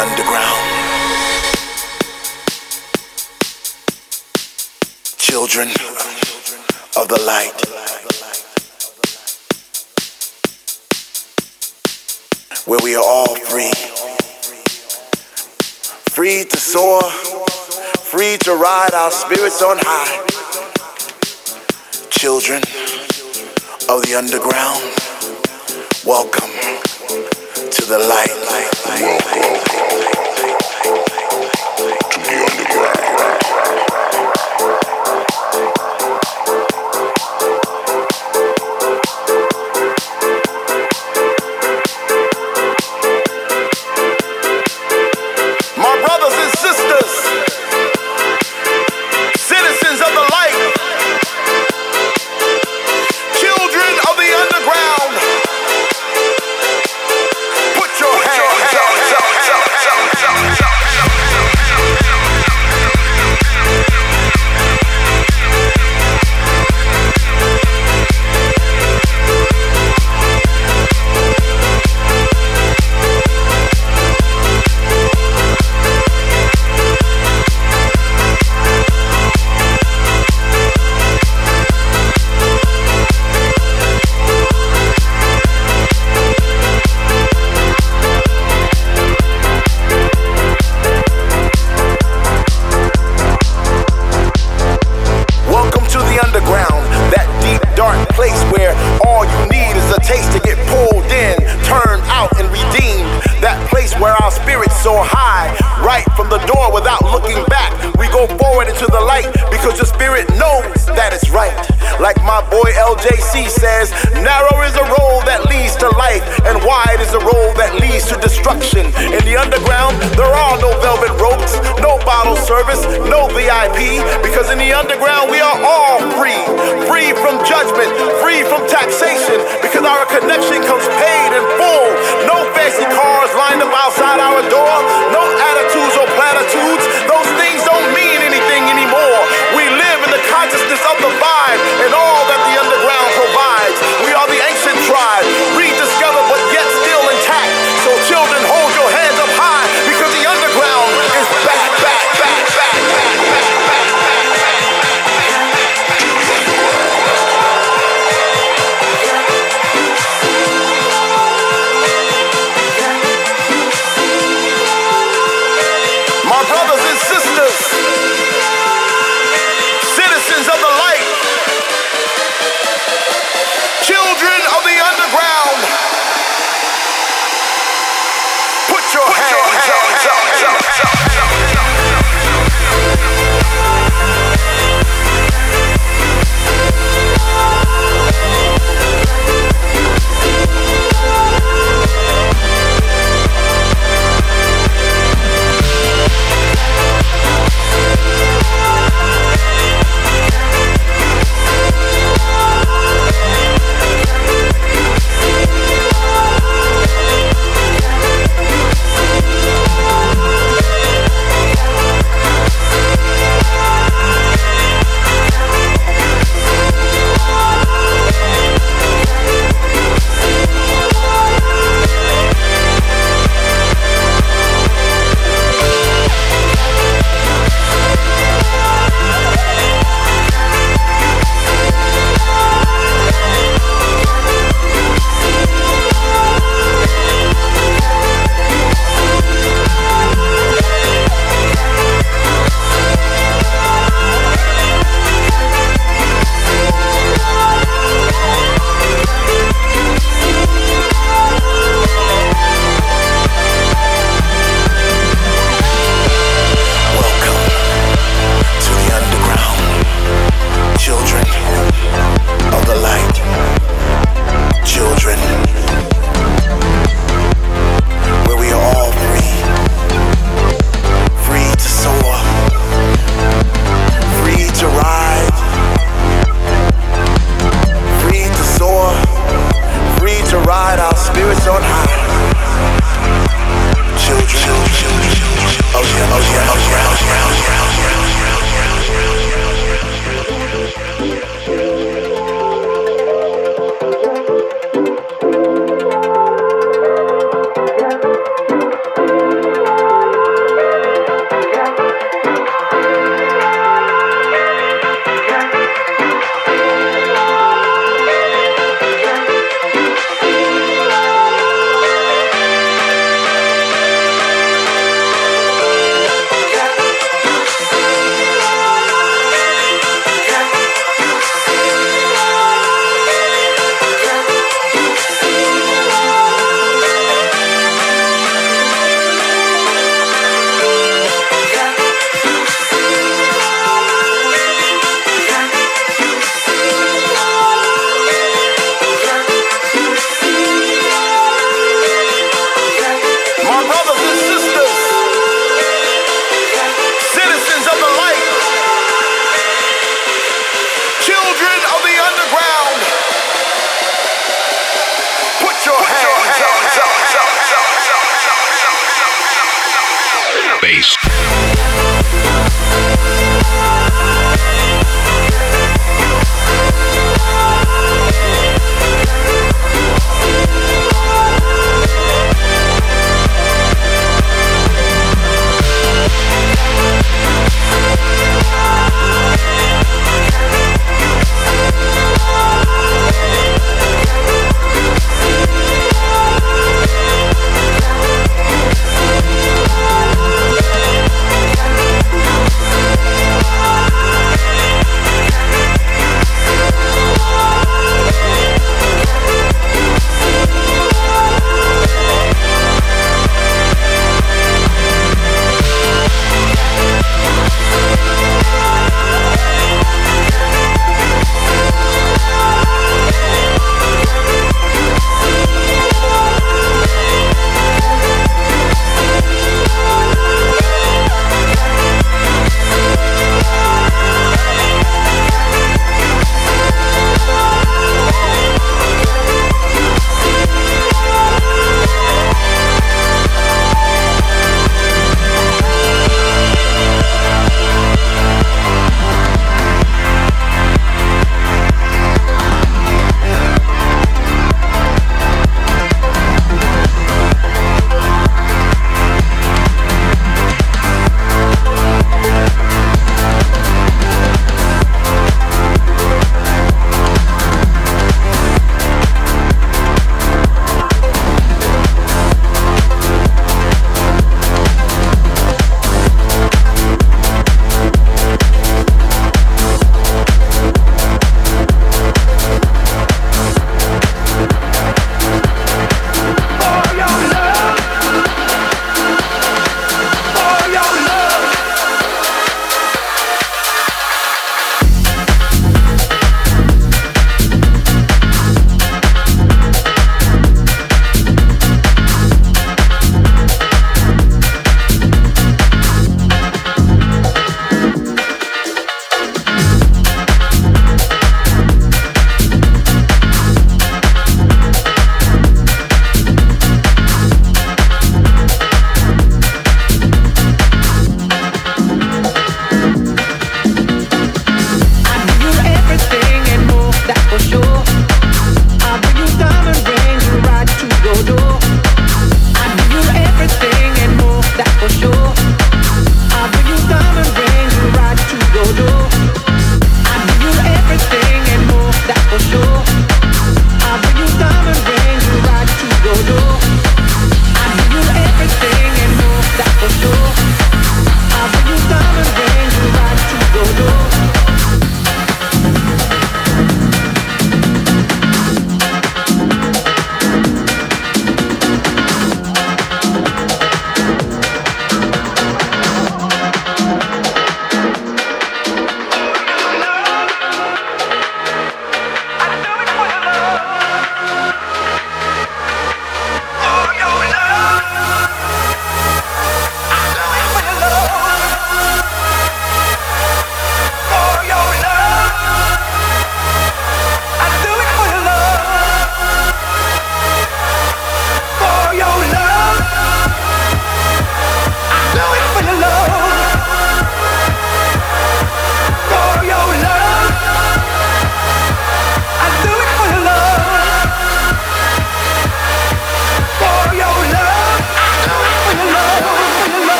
underground. Children of the light. Where we are all free. Free to soar, free to ride our spirits on high. Children of the underground, welcome to the light. Welcome.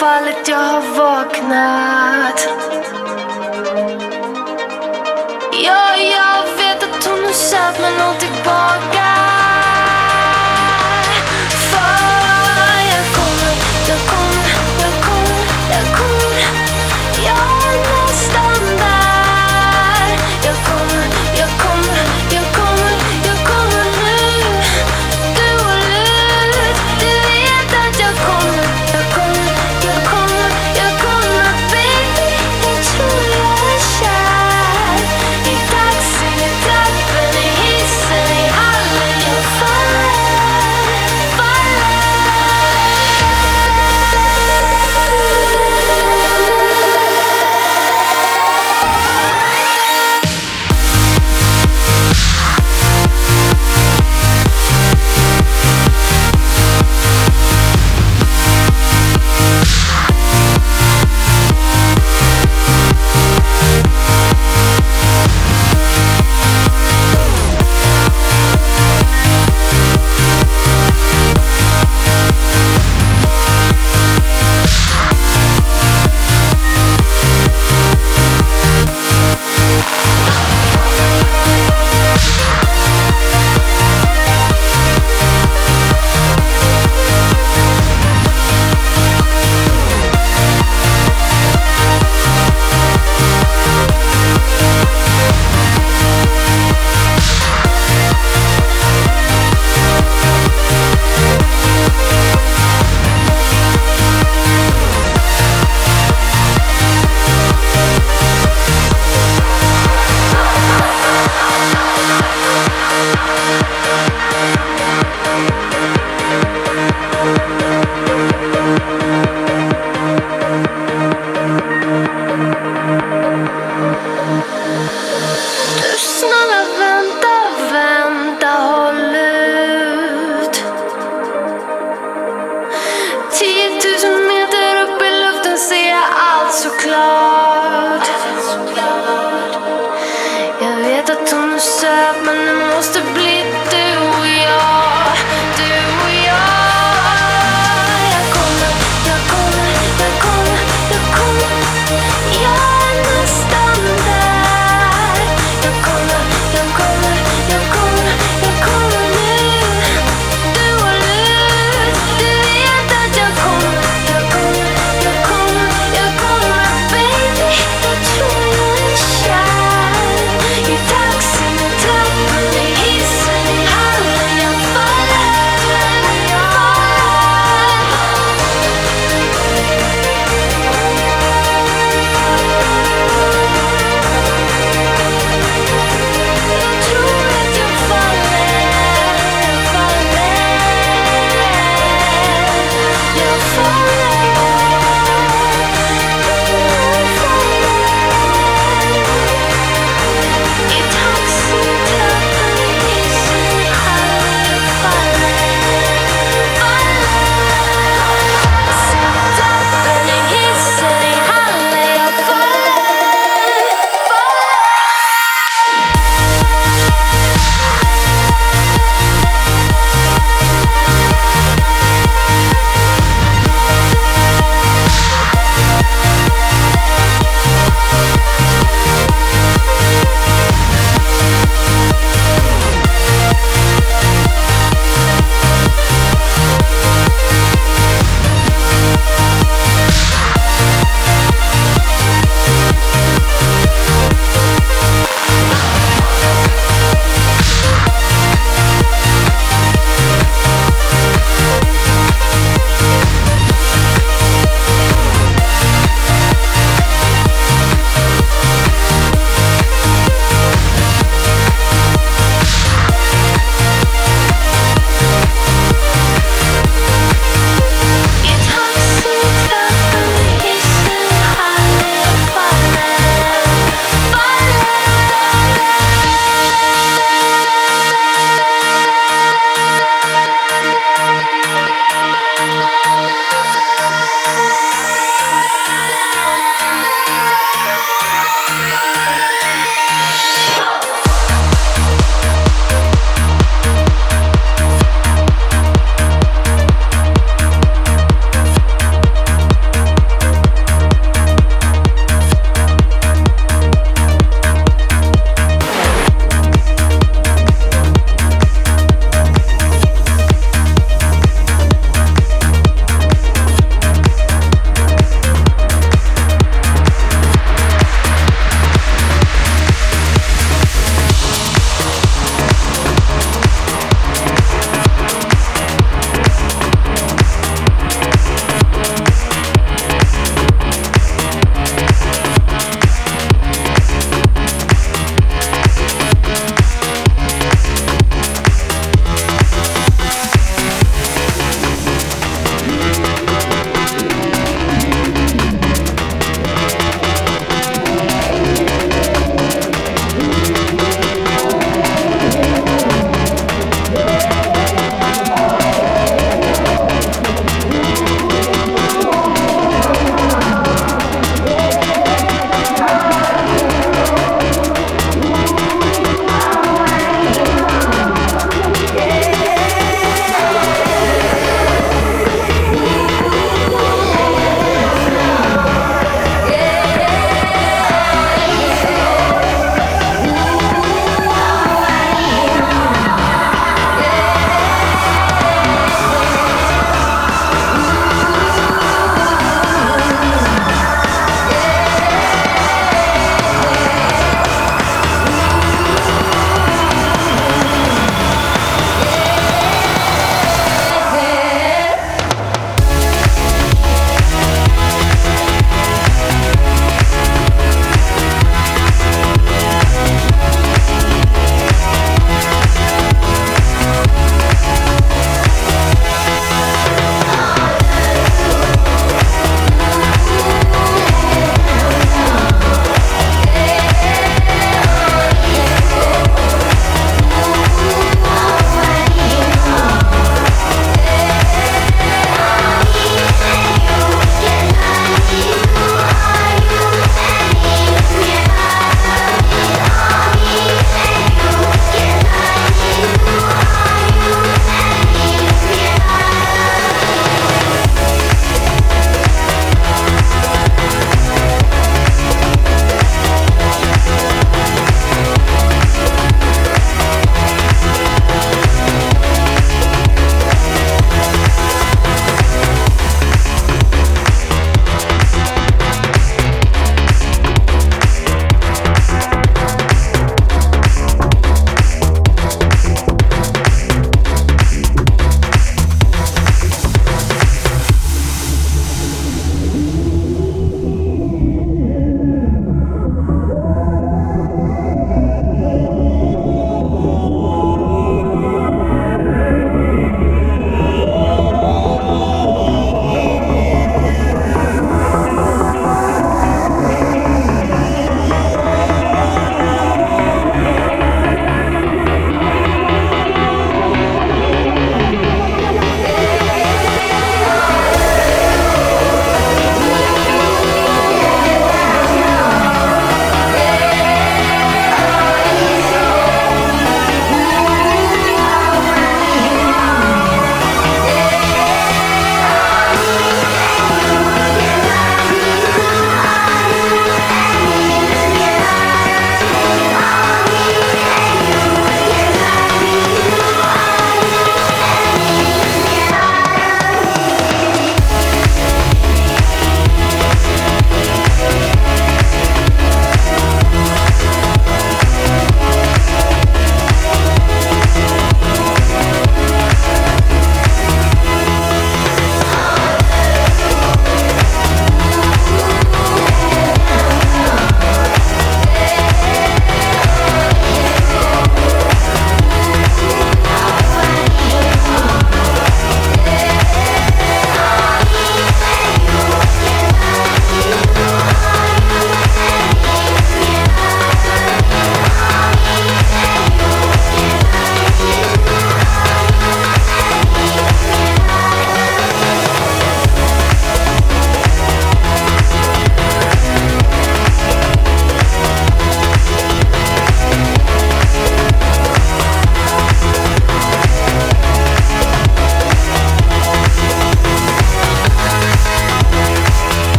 fallit, jag har vaknat. Ja, jag vet att hon är söt men hon tillbaka.